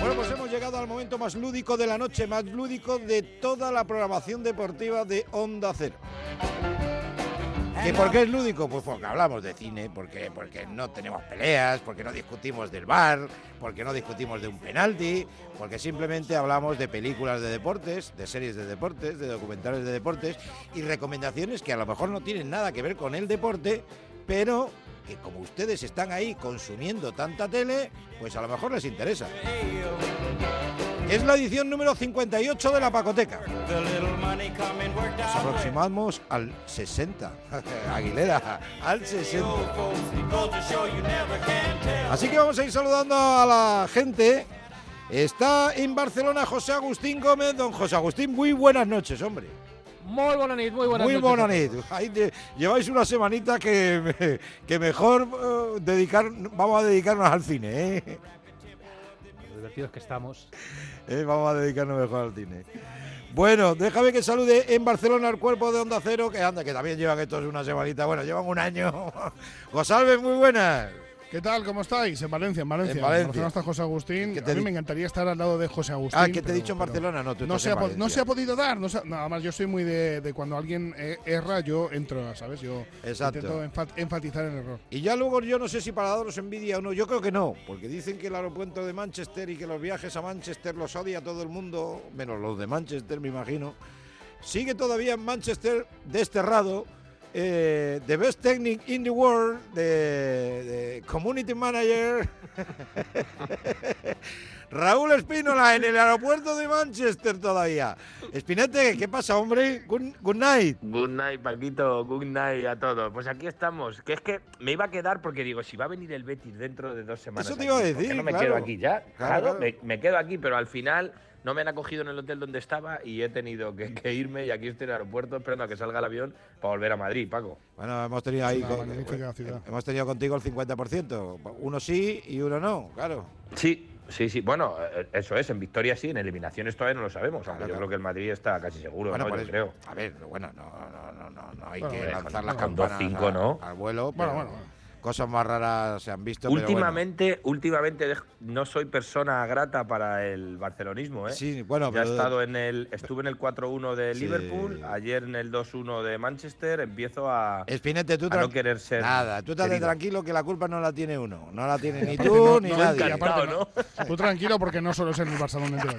Bueno, pues hemos llegado al momento más lúdico de la noche, más lúdico de toda la programación deportiva de Onda Cero. ¿Y por qué es lúdico? Pues porque hablamos de cine, porque, porque no tenemos peleas, porque no discutimos del bar, porque no discutimos de un penalti, porque simplemente hablamos de películas de deportes, de series de deportes, de documentales de deportes y recomendaciones que a lo mejor no tienen nada que ver con el deporte, pero que como ustedes están ahí consumiendo tanta tele, pues a lo mejor les interesa. Es la edición número 58 de la Pacoteca. Nos aproximamos al 60. Aguilera, al 60. Así que vamos a ir saludando a la gente. Está en Barcelona José Agustín Gómez. Don José Agustín, muy buenas noches, hombre. Muy buena nit, muy buenas Muy noches. buena nit. Ahí te- lleváis una semanita que, que mejor eh, dedicar, vamos a dedicarnos al cine, ¿eh? Lo divertidos que estamos. Eh, Vamos a dedicarnos mejor al cine. Bueno, déjame que salude en Barcelona al cuerpo de Onda Cero, que anda, que también llevan estos una semanita, bueno, llevan un año. Gosalves, muy buenas. ¿Qué tal? ¿Cómo estáis? En Valencia, en Valencia. En Valencia. Está José Agustín. ¿Qué te A mí me encantaría estar al lado de José Agustín. Ah, que te he dicho en Barcelona, no, tú No se, ha, no se ha podido dar. No, se nada más, yo soy muy de, de cuando alguien eh, erra, yo entro, ¿sabes? Yo Exacto. intento enfa- enfatizar el error. Y ya luego yo no sé si para daros envidia o no, yo creo que no, porque dicen que el aeropuerto de Manchester y que los viajes a Manchester los odia todo el mundo, menos los de Manchester, me imagino. Sigue todavía en Manchester desterrado. Eh, the best technique in the world, de, de community manager Raúl Espínola en el aeropuerto de Manchester todavía. Espinete, ¿qué pasa, hombre? Good, good night. Good night, Paquito, good night a todos. Pues aquí estamos. Que es que me iba a quedar porque digo, si va a venir el Betis dentro de dos semanas. Eso te iba a aquí, ¿por qué decir, no me claro. quedo aquí ya? Claro, Claro, claro. Me, me quedo aquí, pero al final no me han acogido en el hotel donde estaba y he tenido que, que irme y aquí estoy en el aeropuerto esperando a que salga el avión para volver a Madrid, Paco. Bueno, hemos tenido ahí. Con- ciudad. Hemos tenido contigo el 50%. Uno sí y uno no, claro. Sí, sí, sí. Bueno, eh, eso es. En victoria sí, en eliminaciones todavía no lo sabemos. Claro, aunque yo claro. creo que el Madrid está casi seguro, bueno, ¿no? por Yo creo. A ver, bueno, no, no, no, no, no hay Bueno, que lanzar las campanas 2-5, a- ¿no? al vuelo. Pero bueno, bueno. Cosas más raras se han visto. pero bueno. Últimamente, últimamente no soy persona grata para el barcelonismo, ¿eh? Sí, bueno, Ya he pero- estado en el, estuve en el 4-1 de Sí. Liverpool, ayer en el 2-1 de Manchester, empiezo a, Espinete, tú a no querer ser. Nada, tú estás querido. tranquilo que la culpa no la tiene uno. No la tiene ni No, tú ni no, nadie. y aparte no. Tú tranquilo porque no solo es el Barcelona.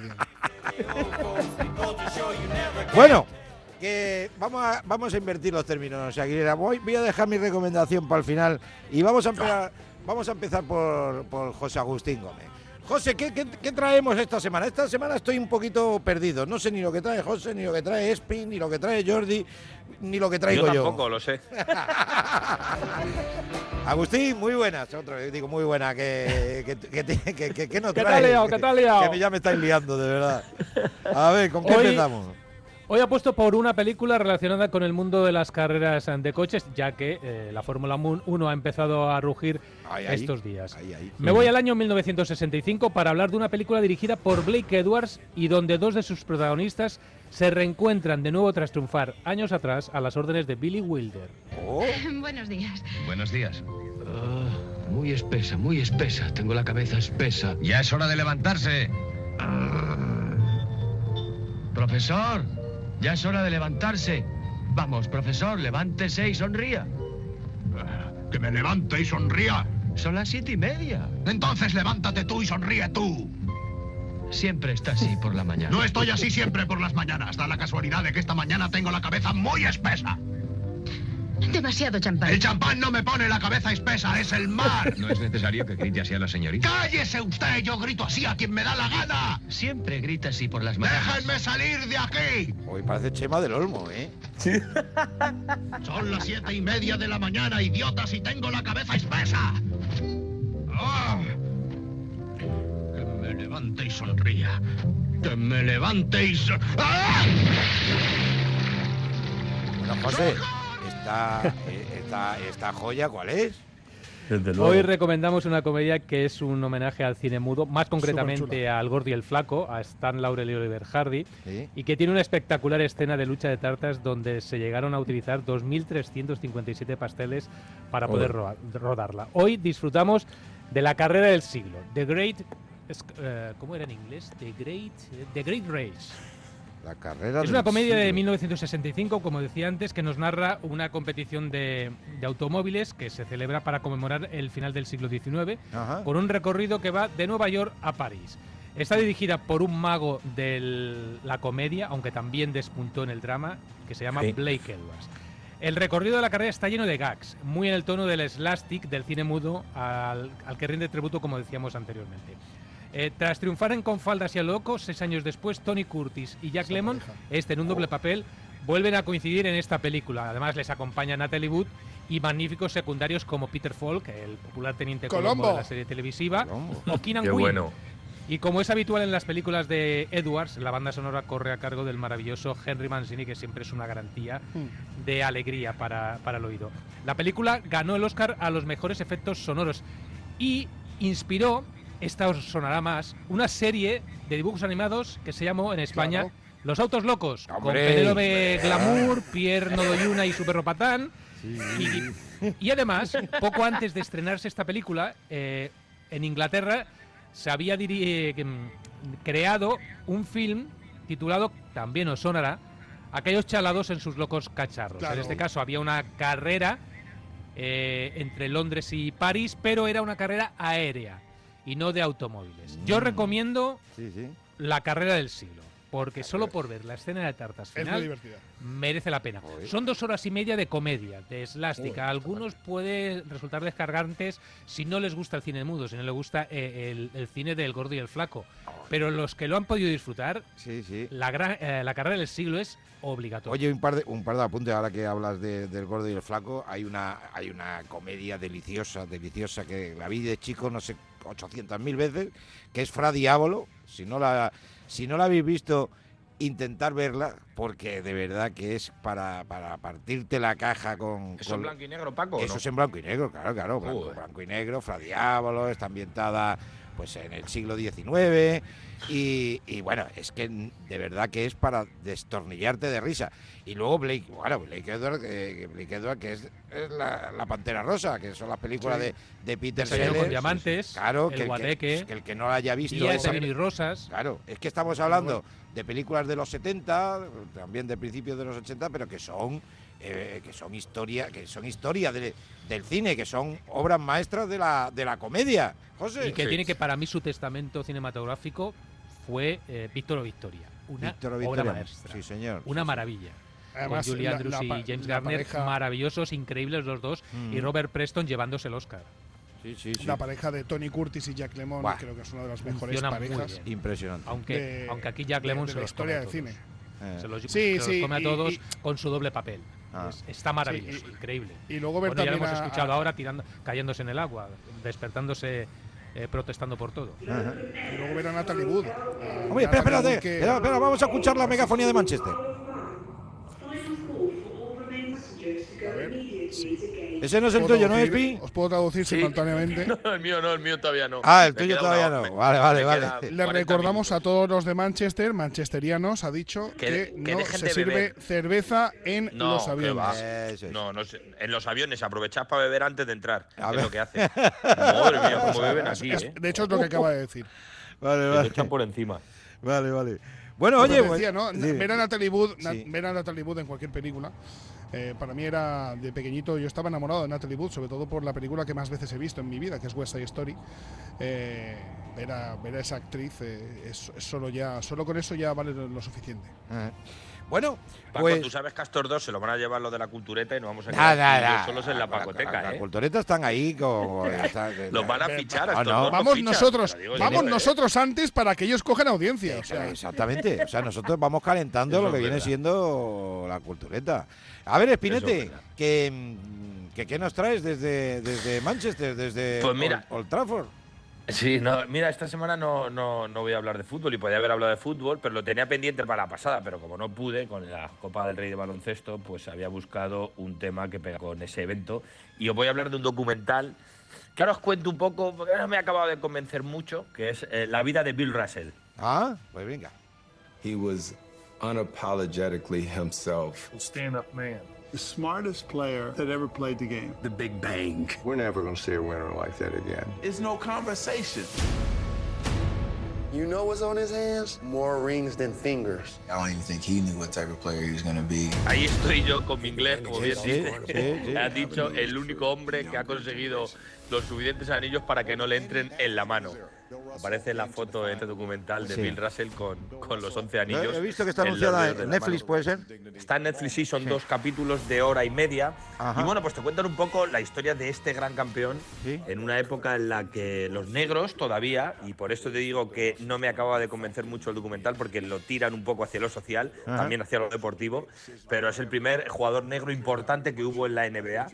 Bueno, que vamos a, vamos a invertir los términos, o sea, Aguilera. Voy, voy a dejar mi recomendación para el final y vamos a empezar, vamos a empezar por, por José Agustín Gómez. José, ¿qué, qué, qué traemos esta semana? Esta semana estoy un poquito perdido. No sé ni lo que trae José, ni lo que trae Espi, ni lo que trae Jordi, ni lo que traigo Yo yo. tampoco, lo sé. Agustín, muy buenas. Otro, digo, muy buena. Que, que- que nos ¿Qué te trae? has liado? ¿Qué te has liado? Que ya me estáis liando, de verdad. A ver, ¿con qué Hoy- empezamos? Hoy apuesto por una película relacionada con el mundo de las carreras de coches, ya que eh, la Fórmula 1 ha empezado a rugir estos días. Ahí, ahí. Me voy al año 1965 para hablar de una película dirigida por Blake Edwards y donde dos de sus protagonistas se reencuentran de nuevo tras triunfar años atrás a las órdenes de Billy Wilder. Oh, Buenos días. Buenos días. Ah, muy espesa, muy espesa. Tengo la cabeza espesa. Ya es hora de levantarse. Profesor, ya es hora de levantarse. Vamos, profesor, levántese y sonría. Que me levante y sonría. Son las siete y media. Entonces levántate tú y sonríe tú. Siempre está así por la mañana. No estoy así siempre por las mañanas. Da la casualidad de que esta mañana tengo la cabeza muy espesa. Demasiado champán. El champán no me pone la cabeza espesa, es el mar. No es necesario que grite así a la señorita. ¡Cállese usted! Yo grito así a quien me da la gana. Siempre grita así por las mañanas. ¡Déjenme salir de aquí! hoy parece Chema del Olmo, ¿eh? Son las siete y media de la mañana, idiotas, y tengo la cabeza espesa. ¡Ah! Que me levante y sonría. Que me levante y so- ¡Ah! Bueno, José, esta, eh, esta, esta joya, ¿cuál es? Desde luego. Hoy recomendamos una comedia que es un homenaje al cine mudo, más concretamente al Gordi y el Flaco, a Stan Laurel y Oliver Hardy, Sí. y que tiene una espectacular escena de lucha de tartas donde se llegaron a utilizar 2.357 pasteles para poder rodarla. Hoy disfrutamos de la carrera del siglo, The Great... eh, ¿Cómo era en inglés? The Great, The Great Race. La carrera Es una comedia de siglo. 1965, como decía antes, que nos narra una competición de, de automóviles que se celebra para conmemorar el final del siglo XIX, Ajá. con un recorrido que va de Nueva York a París. Está dirigida por un mago de la comedia, aunque también despuntó en el drama, que se llama Sí. Blake Edwards. El recorrido de la carrera está lleno de gags, muy en el tono del slastic del cine mudo al, al que rinde tributo, como decíamos anteriormente. Eh, tras triunfar en Con faldas y a loco, seis años después, Tony Curtis y Jack Esa Lemmon, pareja. este en un doble papel, vuelven a coincidir en esta película. Además, les acompaña Natalie Wood y magníficos secundarios como Peter Falk, el popular teniente Colombo, Colombo. de la serie televisiva, Colombo. o Keenan bueno. Y como es habitual en las películas de Edwards, la banda sonora corre a cargo del maravilloso Henry Mancini, que siempre es una garantía Hmm. de alegría para, para el oído. La película ganó el Oscar a los mejores efectos sonoros y inspiró, esta os sonará más, una serie de dibujos animados que se llamó en España Claro. Los Autos Locos, con ¡Hombre! Penélope Glamour, Pierre Nodoyuna y su perro Patán. Y, y además, poco antes de estrenarse esta película, eh, en Inglaterra se había eh, mm, creado un film titulado, también os sonará, Aquellos chalados en sus locos cacharros. Claro. En este caso había una carrera eh, entre Londres y París, pero era una carrera aérea y no de automóviles. Yo Mm. recomiendo Sí, sí. la carrera del siglo, porque solo por ver la escena de tartas final merece la pena. Son dos horas y media de comedia, de slástica. Algunos puede resultar descargantes si no les gusta el cine mudo, si no les gusta eh, el, el cine del gordo y el flaco. Pero los que lo han podido disfrutar, Sí, sí. la, gran- eh, la carrera del siglo es obligatoria. Oye, un par de, un par de apuntes ahora que hablas de- del gordo y el flaco. Hay una, hay una comedia deliciosa, deliciosa, que la vi de chico no sé 800.000 veces, que es Fra Diabolo. Si no la, si no la habéis visto, intentar verla, porque de verdad que es para, para partirte la caja con... ¿Eso con- en blanco y negro, Paco? Eso no? es en blanco y negro, claro, claro, blanco, blanco y negro, Fra Diabolo, está ambientada pues en el siglo XIX y, y, bueno, es que de verdad que es para destornillarte de risa. Y luego Blake, bueno, Blake Edward, que, que Blake Edward, que es, es la, la Pantera Rosa, que son las películas Sí. de, de Peter Desayuno con Sellers. diamantes, Claro, El que el, que, Guateque, que el que no la haya visto... Y rosas. Claro, es que estamos hablando de películas de los 70, también de principios de los 80, pero que son eh, que son historia, que son historia de- del cine, que son obras maestras de la, de la comedia. José. Y que Sí. tiene que, para mí, su testamento cinematográfico fue eh, Víctor o Victoria. Una Víctor obra Victoria. maestra. Sí, señor. Una Sí, maravilla. Además, con Julie la- Andrews y James Garner, pareja- maravillosos, increíbles los dos, y Mm. Robert Preston llevándose el Oscar. Sí, sí, sí. La pareja de Tony Curtis y Jack Lemmon Buah. creo que es una de las mejores Funciona parejas. Impresionante. Aunque, de- aunque aquí Jack Lemmon de se la los historia come a cine. Eh. Se los, Sí, se los come a todos y- con su doble papel. Ah. Es- está maravilloso, Sí, y- increíble. Y luego ver Bueno, ya lo hemos a- escuchado a- ahora tirando, cayéndose en el agua, despertándose, eh, protestando por todo. Ajá. y luego ver a Natalie Wood. Hombre, espera, espérate. Que- Espera, espera, vamos a escuchar la megafonía de Manchester. a ver, sí. Ese no es el ¿Puedo tuyo, ¿no es, traducir? Pi? Os puedo traducir Sí. simultáneamente. No, el mío no, el mío todavía no. Ah, el Me tuyo todavía una- no. me- Vale, vale, vale. Le 40 recordamos a minutos. todos los de Manchester, manchesterianos, ha dicho Que- que, que no se sirve beber. cerveza en No, los aviones. es. No, no sé. En los aviones aprovechad para beber antes de entrar. A es ver. lo que hacen. Madre mía, cómo beben Es- aquí, es- ¿eh? de hecho, es lo que acaba de decir. Vale, Se lo vale. echan por encima. Vale, vale. Bueno, Como oye, pues- decía, ¿no? sí. ver, a Natalie Wood, Sí. ver a Natalie Wood en cualquier película. Eh, para mí era de pequeñito, yo estaba enamorado de Natalie Wood, sobre todo por la película que más veces he visto en mi vida, que es West Side Story. Eh, ver, a, esa actriz eh, solo ya, solo con eso ya vale lo, suficiente. Ajá. Bueno, Paco, pues. tú sabes que a estos dos se lo van a llevar lo de la cultureta y nos vamos a Nada, quedar y yo nada. solos en la pacoteca, Las ¿eh? culturetas están ahí como. está- Los van a fichar a Ah, estos no. Vamos fichan, nosotros, digo vamos siempre, ¿eh? nosotros antes para que ellos cojan audiencia. o sea, Exactamente. O sea, nosotros vamos calentando Eso lo que viene siendo la cultureta. A ver, Espinete, que, que ¿qué nos traes desde, desde Manchester, desde Pues mira. Old, Old Trafford? Sí, no, mira, esta semana no, no, no voy a hablar de fútbol y podía haber hablado de fútbol, pero lo tenía pendiente para la pasada, pero como no pude con la Copa del Rey de Baloncesto, pues había buscado un tema que pega con ese evento y os voy a hablar de un documental que ahora os cuento un poco, porque no me ha acabado de convencer mucho, que es eh, la vida de Bill Russell. Ah, pues venga. He was unapologetically himself. Stand up man. The smartest player that ever played the game. The Big Bang. We're never going to see a winner like that again. It's no conversation. You know what's on his hands? More rings than fingers. I don't even think he knew what type of player he was going to be. Ahí estoy yo con mi inglés, como bien dice. Ha dicho el único hombre que ha conseguido los suficientes anillos para que no le entren en la mano. Aparece la foto en este documental de Sí. Bill Russell con, con los 11 anillos. He visto que está anunciada en Netflix. ¿puede ser? Está en Netflix, sí, son dos capítulos de hora y media. Ajá. Y bueno, pues te cuentan un poco la historia de este gran campeón Sí. en una época en la que los negros todavía, y por esto te digo que no me acaba de convencer mucho el documental porque lo tiran un poco hacia lo social, Ajá. también hacia lo deportivo, pero es el primer jugador negro importante que hubo en la NBA.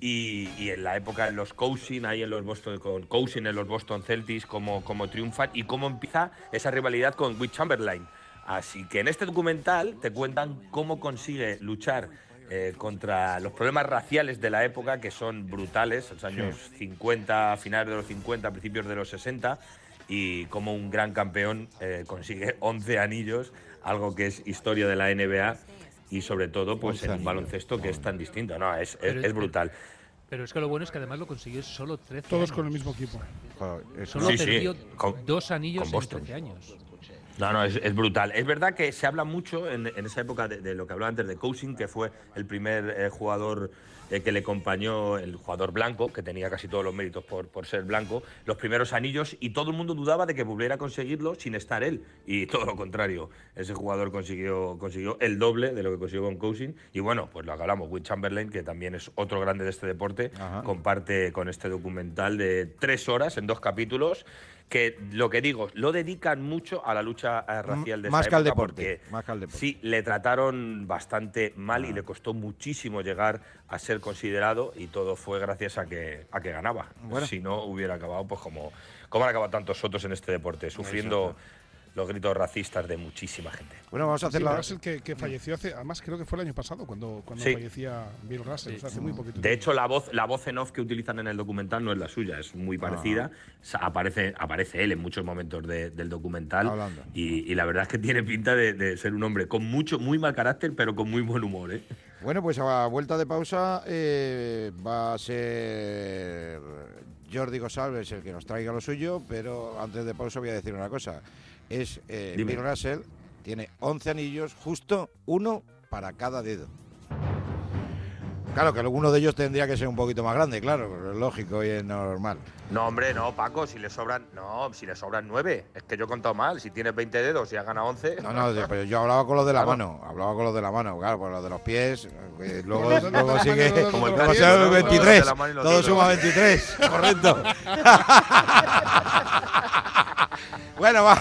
Y, y en la época en los Cousin, ahí en los Boston, con Cousin en los Boston Celtics, cómo, cómo triunfan y cómo empieza esa rivalidad con Wilt Chamberlain. Así que en este documental te cuentan cómo consigue luchar eh, contra los problemas raciales de la época, que son brutales, los años 50, finales de los 50, principios de los 60, y cómo un gran campeón eh, consigue 11 anillos, algo que es historia de la NBA y sobre todo pues 11 en un baloncesto que es tan distinto. No, es, es, brutal. Pero es que lo bueno es que además lo consiguió solo 13 Todos años. con el mismo equipo. Solo Sí, sí, perdió con- dos anillos con en Boston. 13 años. No, no, es, es brutal. Es verdad que se habla mucho en, en esa época de, de lo que hablaba antes de Cousin, que fue el primer eh, jugador eh, que le acompañó, el jugador blanco, que tenía casi todos los méritos por, por ser blanco, los primeros anillos, y todo el mundo dudaba de que volviera a conseguirlo sin estar él. Y todo lo contrario, ese jugador consiguió, consiguió el doble de lo que consiguió con Cousin. Y bueno, pues lo hablamos, Will Chamberlain, que también es otro grande de este deporte, Ajá. comparte con este documental de tres horas en dos capítulos. Que lo que digo, lo dedican mucho a la lucha eh, racial de Más esa que al deporte, porque más que al deporte. Sí, le trataron bastante mal Ah. y le costó muchísimo llegar a ser considerado y todo fue gracias a que, a que ganaba. Bueno. Si no, hubiera acabado pues como, como han acabado tantos otros en este deporte, sufriendo los gritos racistas de muchísima gente. Bueno, vamos a hacer Bill la. Russell que, que falleció hace, además creo que fue el año pasado cuando, cuando Sí. fallecía Bill Russell, o sea, hace muy poquito. De hecho, la voz, la voz en off que utilizan en el documental no es la suya, es muy parecida. Sa- Aparece, aparece él en muchos momentos de- del documental. Y, y la verdad es que tiene pinta de, de ser un hombre con mucho, muy mal carácter, pero con muy buen humor. ¿eh? Bueno, pues a vuelta de pausa eh, va a ser Jordi González el que nos traiga lo suyo, pero antes de pausa voy a decir una cosa. Es eh. Bill Russell, tiene 11 anillos, justo uno para cada dedo. Claro que alguno de ellos tendría que ser un poquito más grande, claro, pero es lógico y es normal. No, hombre, no, Paco, si le sobran. No, si le sobran nueve. Es que yo he contado mal. Si tienes 20 dedos y has ganado 11. No, no, pero yo hablaba con los de la Claro. mano, hablaba con los de la mano, claro, con los de los pies, eh, luego, luego sigue, de los luego pies, sigue ¿no? Los de 23, la mano y los todo suma 23, correcto. Bueno, va.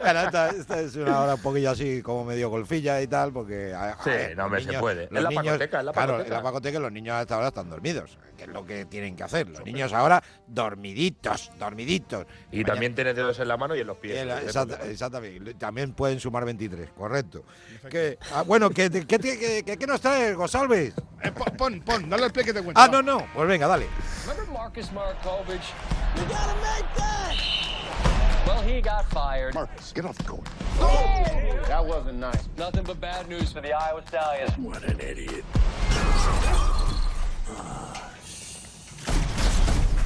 Bueno, esta, esta es una hora un poquillo así como medio golfilla y tal, porque... a- a Sí, no, hombre, se puede. los Es la pacoteca, es la Claro, pacoteca. es la pacoteca los niños hasta ahora están dormidos, que es lo que tienen que hacer. Los niños ahora dormiditos, dormiditos. Y también tienes dedos en la mano y en los pies. Eh, la- exacta- exactamente. También pueden sumar 23, correcto. Que, ah, bueno, ¿qué, qué nos traes, Gosalves? Eh, pon, pon, pon, dale el play que te cuento. Ah, va. no, no. Pues venga, dale. Remember Marcus Markovich? You gotta make that! Well, he got fired. Marcus, get off the court. That wasn't nice. Nothing but bad news for the Iowa Stallions. What an idiot.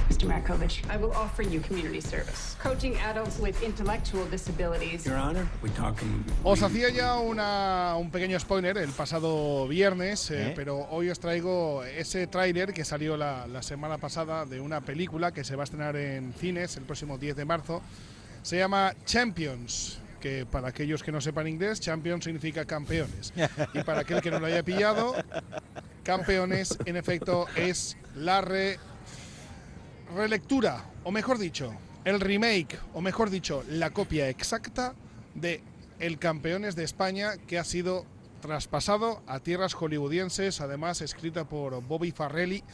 Mr. Markovich, I will offer you community service. Coaching adults with intellectual disabilities. Your Honor, we talking. Os hacía ya una, un pequeño spoiler el pasado viernes, eh, ¿Eh? pero hoy os traigo ese tráiler que salió la, la semana pasada de una película que se va a estrenar en cines el próximo 10 de marzo. Se llama Champions, que para aquellos que no sepan inglés, Champions significa campeones. Y para aquel que no lo haya pillado, campeones en efecto es la re- relectura, o mejor dicho, el remake, o mejor dicho, la copia exacta de El Campeones de España que ha sido traspasado a tierras hollywoodienses, además escrita por Bobby Farrelly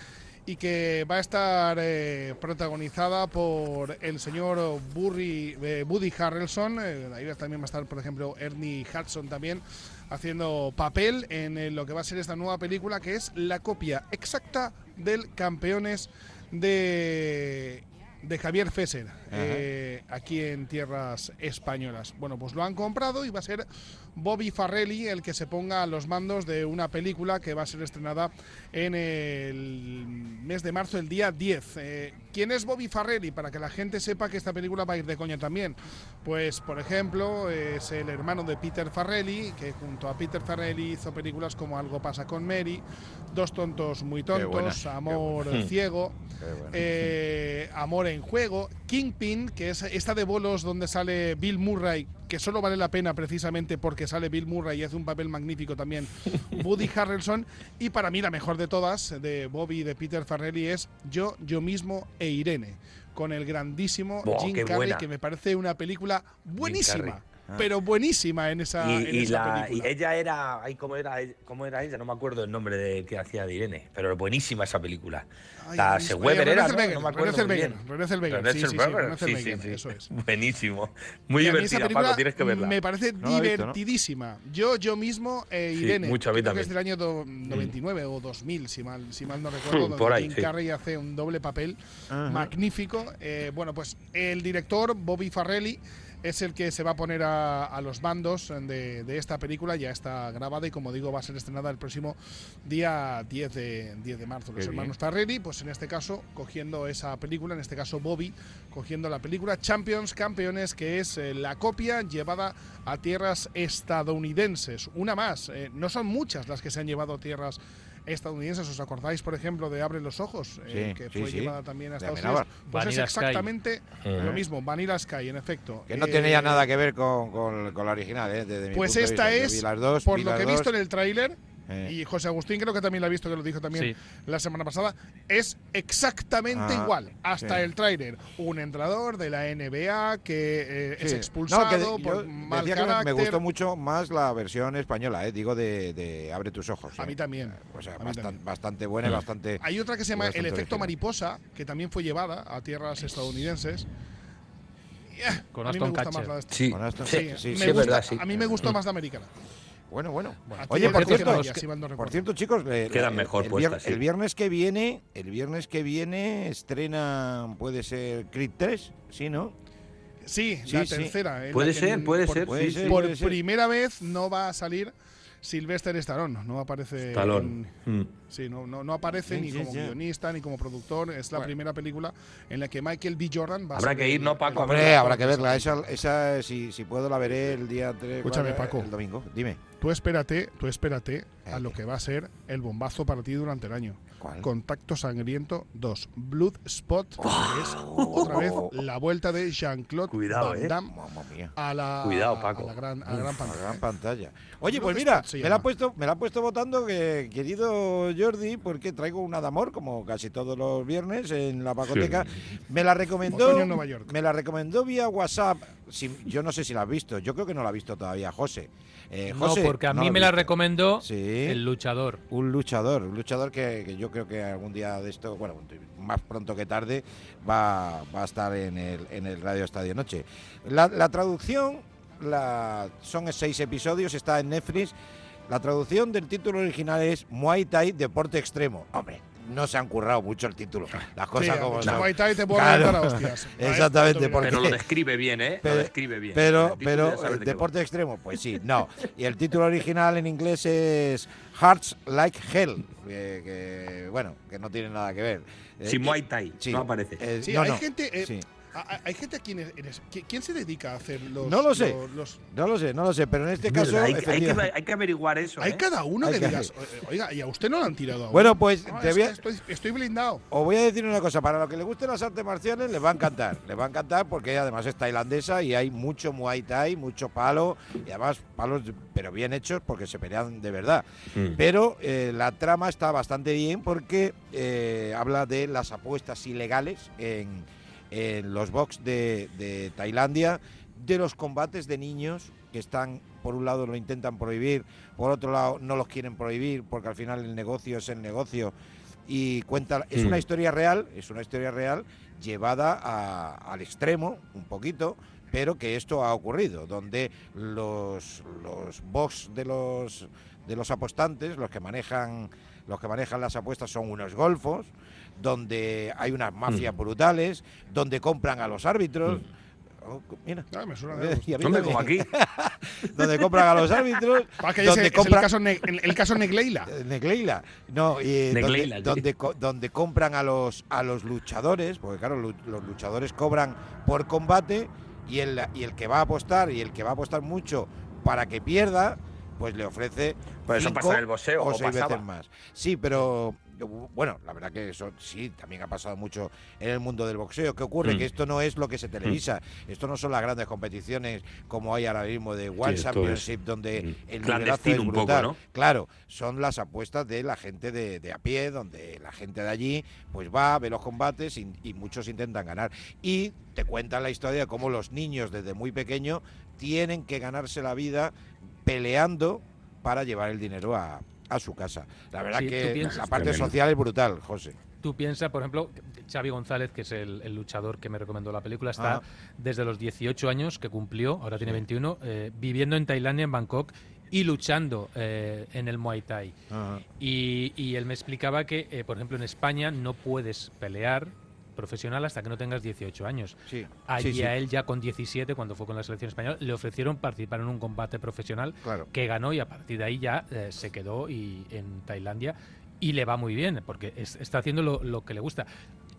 y que va a estar eh, protagonizada por el señor Burry, eh, Woody Harrelson. eh, ahí también va a estar, por ejemplo, Ernie Hudson también haciendo papel en eh, lo que va a ser esta nueva película, que es la copia exacta del Campeones de, de Javier Fesser, eh, aquí en tierras españolas. Bueno, pues lo han comprado y va a ser Bobby Farrelly el que se ponga a los mandos de una película que va a ser estrenada en el mes de marzo, el día 10. Eh, ¿Quién es Bobby Farrelly? Para que la gente sepa que esta película va a ir de coña también. Pues, por ejemplo, es el hermano de Peter Farrelly, que junto a Peter Farrelly hizo películas como Algo pasa con Mary, Dos tontos muy tontos, Amor ciego, eh, Amor en juego, Kingpin, que es esta de bolos donde sale Bill Murray, que solo vale la pena precisamente porque sale Bill Murray y hace un papel magnífico también Woody Harrelson. Y para mí la mejor de todas, de Bobby y de Peter Farrelly, es Yo, Yo mismo e Irene, con el grandísimo Jim Carrey, buena. que me parece una película buenísima. Ah. Pero buenísima en esa, Y, en y esa la, y película. ella era, ay, ¿cómo era, cómo era ella? No me acuerdo el nombre de que hacía de Irene, pero buenísima esa película. Ay, la René Seweber era, ¿no? No me acuerdo. Zellweger, René Zellweger, René sí, Zellweger, sí, sí, sí. eso es. Buenísimo. Muy Y divertida, Paco, tienes que verla. Me parece No he visto, ¿no? divertidísima. Yo, yo mismo e Sí, Irene. mucho a mí creo que es del año do- 99 o 2000, si mal, si mal no recuerdo, donde Por ahí, Jim. Carrey hace un doble papel Ajá. magnífico. Eh, bueno, pues el director, Bobby Farrelly, es el que se va a poner a, a los bandos de, de esta película. Ya está grabada y, como digo, va a ser estrenada el próximo día 10 de, 10 de marzo. Los Qué hermanos Farrelly, pues en este caso, cogiendo esa película, en este caso Bobby, cogiendo la película Champions, Campeones, que es eh, la copia llevada a tierras estadounidenses. Una más, eh, no son muchas las que se han llevado a tierras estadounidenses. ¿Os acordáis, por ejemplo, de Abre los Ojos? Eh, Sí, que fue sí. llevada también a De Estados. Unidos. Pues Vanilla es Sky. exactamente Ujú. lo mismo, Vanilla Sky, en efecto. Que no Eh, tenía nada que ver con, con- con la original, ¿eh? Desde mi Pues punto de esta vista. Yo es, las dos, por lo que he visto en el tráiler, Eh. y José Agustín creo que también lo ha visto, que lo dijo también Sí. la semana pasada, es exactamente Ah, igual. Hasta sí. el tráiler. Un entrenador de la NBA que eh, es expulsado No, que de- por mal decía que me- carácter. me gustó mucho más la versión española, ¿eh? digo, de, de Abre tus ojos. A ¿eh? mí también. O sea, mí también. bastante buena y bastante. Hay otra que se llama El efecto original. mariposa, que también fue llevada a tierras estadounidenses. Con a mí Aston Catcher. Sí, sí, sí, sí, me sí, es gusta- verdad, sí. A mí me gustó más la americana. Bueno, bueno. Ti Oye, por cierto, si no por cierto, chicos, le- Quedan mejor el, puestas, vier- sí. el viernes que viene, el viernes que viene estrena, puede ser Creed 3, ¿sí, no? Sí, Sí, la sí. tercera. la Puede que ser, puede por, ser, Puede ser. Por puede ser. primera vez no va a salir Sylvester Stallone, no aparece. Talón. en- Mm. sí, no, no, no aparece Sí, ni sí, como sí. guionista ni como productor. Es la Bueno. primera película en la que Michael B. Jordan va a Habrá que ir, el- ¿no, Paco? Hombre, habrá que verla. Esa, esa si, si puedo, la veré el día 3. Escúchame, Paco. El domingo. Dime. Tú espérate, tú espérate a lo que va a ser el bombazo para ti durante el año. ¿Cuál? Contacto Sangriento 2. Blood Spot, que es otra vez la vuelta de Jean-Claude Cuidado, Van eh. Damme a la, Cuidado, Paco. a la gran, a la gran La pantalla. gran pantalla. Oye, Blood pues mira, Spot me la, ha puesto, me la ha puesto votando que, querido Jordi, porque traigo una de amor, como casi todos los viernes en la pacoteca. Me la recomendó. Nueva York. Me la recomendó vía WhatsApp. Si- yo no sé si la has visto. Yo creo que no la ha visto todavía, José. Eh, No, porque a no mí me la recomendó Sí. el luchador. Un luchador, un luchador que, que yo creo que algún día de esto, bueno, más pronto que tarde, va, va a estar en el, en el Radio Estadio Noche. La, la traducción la, son seis episodios, está en Netflix. La traducción del título original es Muay Thai Deporte Extremo. Hombre, no se han currado mucho el título. Las cosas Sí, como son. Muay Thai te puedo Claro. a hostias. Exactamente, porque Pero lo describe bien, ¿eh? Pero- lo describe bien. pero, pero el deporte extremo, pues sí, no. Y el título original en inglés es Hearts Like Hell, eh, que bueno, que no tiene nada que ver. Eh, Muay Thai, sí, no aparece. eh, Sí, no, hay no, gente. eh, sí. Hay gente a quien eres. ¿qui- ¿Quién se dedica a hacer los.? No lo sé. los- los- No lo sé, no lo sé, pero en este Es caso. verdad, hay, hay que, efectivamente- hay que averiguar eso. hay ¿eh? cada uno Hay que que- digas. "O- Oiga, y a usted no lo han tirado aún. Bueno, pues No, te es voy a- estoy, estoy blindado. Os voy a decir una cosa, para los que les gusten las artes marciales les va a encantar, les va a encantar porque además es tailandesa y hay mucho muay thai, mucho palo y además palos pero bien hechos porque se pelean de verdad. Mm. Pero eh, la trama está bastante bien porque eh, habla de las apuestas ilegales en, en los box de, de Tailandia, de los combates de niños que están, por un lado lo intentan prohibir, por otro lado no los quieren prohibir porque al final el negocio es el negocio y cuenta, es Mm. una historia real, es una historia real llevada a- al extremo un poquito, pero que esto ha ocurrido, donde los, los box de los de los apostantes, los que manejan los que manejan las apuestas son unos golfos, donde hay unas mafias brutales, donde compran a los árbitros. Oh, mira. Ah, me suena de también. como aquí. donde compran a los árbitros, Para que ese donde es el caso, Ne- el caso Negleila. Eh, Negleila. No, y eh, Negleila, donde, sí. donde, co- donde compran a los a los luchadores, porque claro, los luchadores cobran por combate y el, y el que va a apostar y el que va a apostar mucho para que pierda, pues le ofrece Pues eso pasa en el boxeo, o o seis pasaba. veces más. Sí, pero bueno, la verdad que eso sí, también ha pasado mucho en el mundo del boxeo. ¿Qué ocurre? Mm. Que esto no es lo que se televisa. Esto no son las grandes competiciones como hay ahora mismo de World es, Championship, donde el nivelazo es un poco, brutal. ¿no? Claro, son las apuestas de la gente de, de a pie, donde la gente de allí pues va, ve los combates y, y muchos intentan ganar. Y te cuentan la historia de cómo los niños desde muy pequeño tienen que ganarse la vida peleando para llevar el dinero a, a su casa. La verdad Sí, que piensas- la parte Tremendo. social es brutal, José. Tú piensas, por ejemplo, Xavi González, que es el, el luchador que me recomendó la película, está Ah. desde los 18 años que cumplió, ahora tiene Sí. 21, eh, viviendo en Tailandia, en Bangkok, y luchando eh, en el Muay Thai. Y él me explicaba que, eh, por ejemplo, en España no puedes pelear profesional hasta que no tengas 18 años. Sí, Allí sí, sí. a él ya con 17, cuando fue con la selección española, le ofrecieron participar en un combate profesional Claro. que ganó y a partir de ahí ya eh, se quedó y, en Tailandia y le va muy bien porque es- está haciendo lo, lo que le gusta.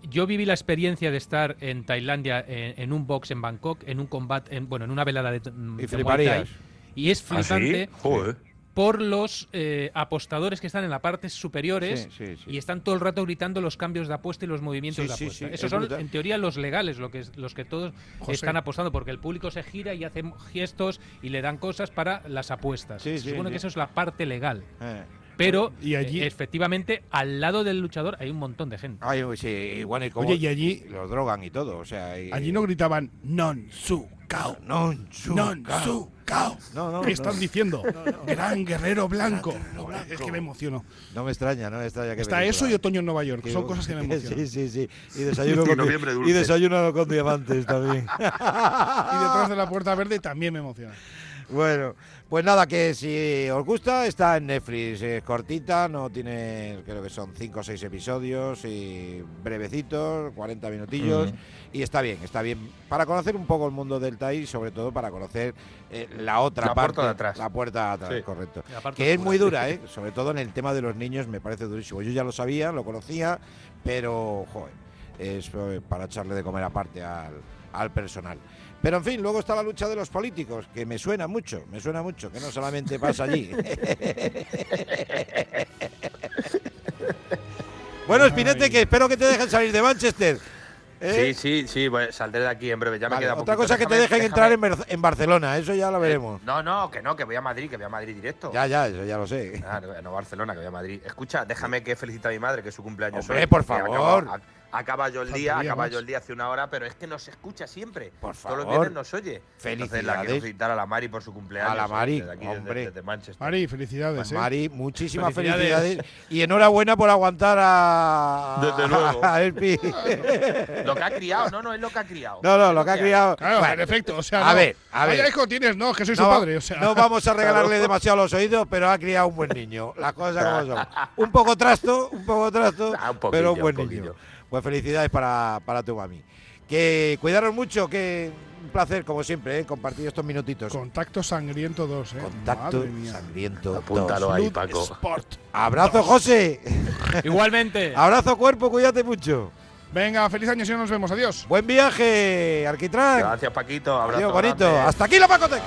Yo viví la experiencia de estar en Tailandia en, en un box en Bangkok, en un combate, en, bueno, en una velada de, de Muay Thai, fliparías. y es ¿Ah, sí? flipante Joder. Por los eh, apostadores que están en las partes superiores Sí, sí, sí. y están todo el rato gritando los cambios de apuesta y los movimientos Sí, de apuesta. sí, Esos es son, brutal. en teoría, los legales, lo que, los que todos José. están apostando, porque el público se gira y hace gestos y le dan cosas para las apuestas. Sí, se sí, supone sí. que eso es la parte legal. Eh. Pero Y allí- eh, efectivamente, al lado del luchador hay un montón de gente. Ay, sí, igual y como Oye, y allí- los drogan y todo, o sea, y- Allí no gritaban non su cao. non su Non cao. su cao. No, no, ¿Qué no. están diciendo? Gran guerrero blanco. guerrero blanco. Es que me emociono. No me extraña, no me extraña que Está película. eso y Otoño en Nueva York. Que- Son cosas que me emocionan. Sí, sí, sí. Y desayuno, Y con, noviembre y desayuno con diamantes también. Y detrás de la puerta verde también me emociona. Bueno, pues nada, que si os gusta, está en Netflix. Es cortita, no tiene, creo que son 5 o 6 episodios y brevecitos, 40 minutillos. Y está bien, está bien para conocer un poco el mundo del TAI y sobre todo para conocer eh, la otra La parte. puerta de atrás. La puerta de atrás, Sí. correcto. Que es muy dura, ¿eh? sobre todo en el tema de los niños me parece durísimo. Yo ya lo sabía, lo conocía, pero, joder, es eh, para echarle de comer aparte al, al personal. Pero en fin, luego está la lucha de los políticos, que me suena mucho, me suena mucho, que no solamente pasa allí. bueno, Espinete, que espero que te dejen salir de Manchester. ¿eh? Sí, sí, sí, pues saldré de aquí en breve. Ya me queda otra poquito. cosa que te dejen déjame- entrar en, Bar- en Barcelona, eso ya lo veremos. No, no, que no, que voy a Madrid, que voy a Madrid directo. Ya, ya, eso ya lo sé. Ah, no, no Barcelona, que voy a Madrid. Escucha, déjame que felicite a mi madre, que es su cumpleaños Hombre, hoy, por favor. Acaba yo el día, más. yo el día hace una hora, pero es que nos escucha siempre. Por Todos los favor. viernes nos oye. Entonces la quiero Felicidades. felicitar a la Mari por su cumpleaños. A la eh, Mari, desde aquí, desde- hombre. desde Manchester. Mari, felicidades. Pues ¿eh? Mari, muchísimas Felicidades. felicidades. y enhorabuena por aguantar a, Desde luego. a. Lo que ha criado, no, no, es lo que ha criado. No, no, lo que ha criado. Claro, Bueno, en efecto. O sea, a no. ver, a ver. Hijo tienes, no, que soy no, su padre. O sea, no vamos a regalarle Claro. demasiado los oídos, pero ha criado un buen niño. Las cosas como son. Un poco trasto, un poco trasto, Ah, un poquillo, pero un buen un niño. Pues felicidades para, para tu mami. Que cuidaros mucho, que un placer, como siempre, ¿eh? compartir estos minutitos. Contacto sangriento 2, ¿eh? Contacto sangriento. Apúntalo dos. ahí, Paco. Sport. Abrazo, José. Igualmente. Abrazo, cuerpo, cuídate mucho. Venga, feliz año si no nos vemos. Adiós. Buen viaje, Arquitrán. Gracias, Paquito. Abrazo Adiós, bonito. grande. Hasta aquí la Pacoteca.